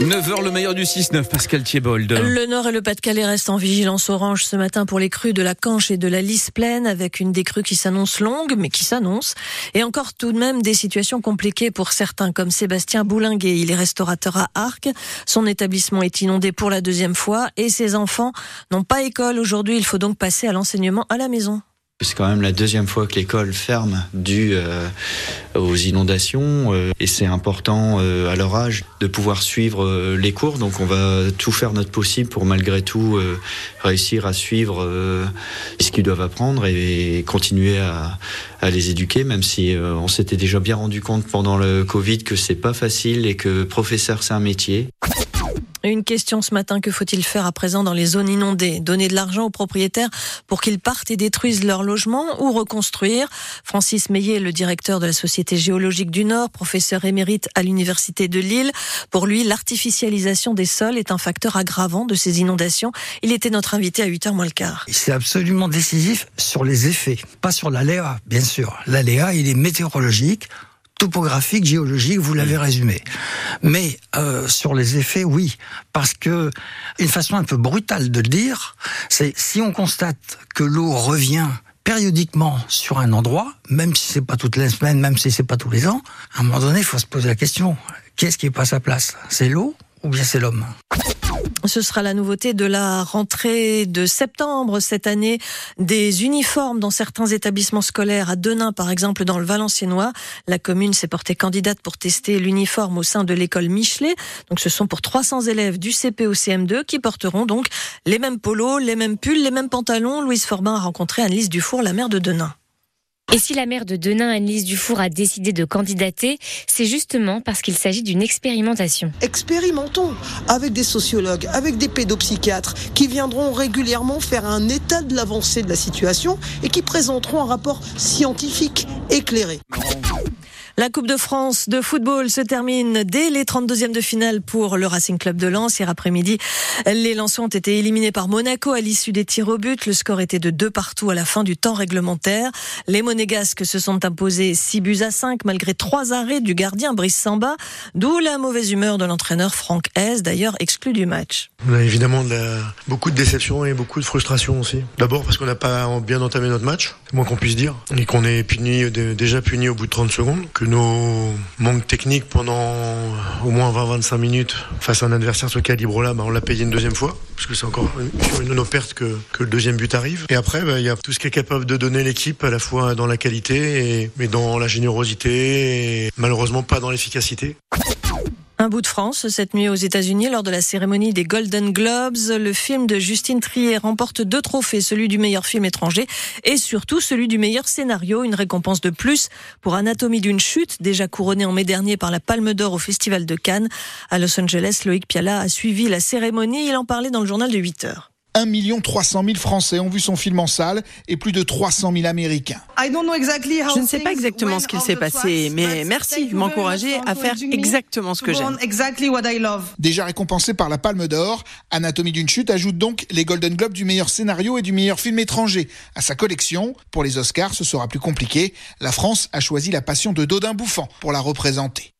9h, le meilleur du 6-9, Pascal Thiebold. Le Nord et le Pas-de-Calais restent en vigilance orange ce matin pour les crues de la Canche et de la Lys pleine, avec une décrue qui s'annonce longue, mais qui s'annonce. Et encore tout de même des situations compliquées pour certains, comme Sébastien Boulinguet. Il est restaurateur à Arc. Son établissement est inondé pour la deuxième fois et ses enfants n'ont pas école aujourd'hui. Il faut donc passer à l'enseignement à la maison. C'est quand même la deuxième fois que l'école ferme dû euh, aux inondations euh, et c'est important euh, à leur âge de pouvoir suivre les cours. Donc on va tout faire notre possible pour malgré tout réussir à suivre ce qu'ils doivent apprendre et, continuer à, à, les éduquer, même si on s'était déjà bien rendu compte pendant le Covid que c'est pas facile et que professeur c'est un métier. Une question ce matin, que faut-il faire à présent dans les zones inondées? Donner de l'argent aux propriétaires pour qu'ils partent et détruisent leur logement ou reconstruire? Francis Meillet, le directeur de la Société géologique du Nord, professeur émérite à l'Université de Lille. Pour lui, l'artificialisation des sols est un facteur aggravant de ces inondations. Il était notre invité à 8h moins le quart. C'est absolument décisif sur les effets, pas sur l'aléa, bien sûr. L'aléa, il est météorologique topographique, géologique, vous l'avez résumé. Mais euh, sur les effets, oui, parce que une façon un peu brutale de le dire, c'est si on constate que l'eau revient périodiquement sur un endroit, même si c'est pas toutes les semaines, même si c'est pas tous les ans, à un moment donné, il faut se poser la question qu'est-ce qui est pas à sa place? C'est l'eau ou bien c'est l'homme? Ce sera la nouveauté de la rentrée de septembre cette année. Des uniformes dans certains établissements scolaires. À Denain, par exemple, dans le Valenciennois. La commune s'est portée candidate pour tester l'uniforme au sein de l'école Michelet. Donc, ce sont pour 300 élèves du CP au CM2 qui porteront donc les mêmes polos, les mêmes pulls, les mêmes pantalons. Louise Forbin a rencontré Annelise Dufour, la mère de Denain. Et si la maire de Denain, Annelise Dufour, a décidé de candidater, c'est justement parce qu'il s'agit d'une expérimentation. Expérimentons avec des sociologues, avec des pédopsychiatres qui viendront régulièrement faire un état de l'avancée de la situation et qui présenteront un rapport scientifique éclairé. La Coupe de France de football se termine dès les 32e de finale pour le Racing Club de Lens. Hier après-midi, les Lensois ont été éliminés par Monaco à l'issue des tirs au but. Le score était de 2 partout à la fin du temps réglementaire. Les Monégasques se sont imposés 6 buts à 5 malgré trois arrêts du gardien Brice Samba, d'où la mauvaise humeur de l'entraîneur Franck Hez, d'ailleurs exclu du match. On a évidemment beaucoup de déception et beaucoup de frustration aussi. D'abord parce qu'on n'a pas bien entamé notre match, c'est moins qu'on puisse dire, et qu'on est puni, déjà puni au bout de 30 secondes, nos manques techniques pendant au moins 20-25 minutes face à un adversaire ce calibre-là, bah, on l'a payé une deuxième fois, parce que c'est encore une de nos pertes que, le deuxième but arrive. Et après, bah, il y a tout ce qui est capable de donner l'équipe, à la fois dans la qualité, et, mais dans la générosité, et malheureusement pas dans l'efficacité. Un bout de France cette nuit aux États-Unis lors de la cérémonie des Golden Globes. Le film de Justine Trier remporte deux trophées, celui du meilleur film étranger et surtout celui du meilleur scénario, une récompense de plus pour Anatomie d'une chute, déjà couronnée en mai dernier par la Palme d'Or au Festival de Cannes. À Los Angeles, Loïc Piala a suivi la cérémonie. Il en parlait dans le journal de 8 heures. 1 300 000 Français ont vu son film en salle et plus de 300 000 Américains. Je ne sais pas exactement ce qu'il s'est passé, mais merci de m'encourager à faire exactement ce que j'aime. Déjà récompensé par la Palme d'Or, Anatomie d'une chute ajoute donc les Golden Globes du meilleur scénario et du meilleur film étranger à sa collection. Pour les Oscars, ce sera plus compliqué. La France a choisi La Passion de Dodin Bouffant pour la représenter.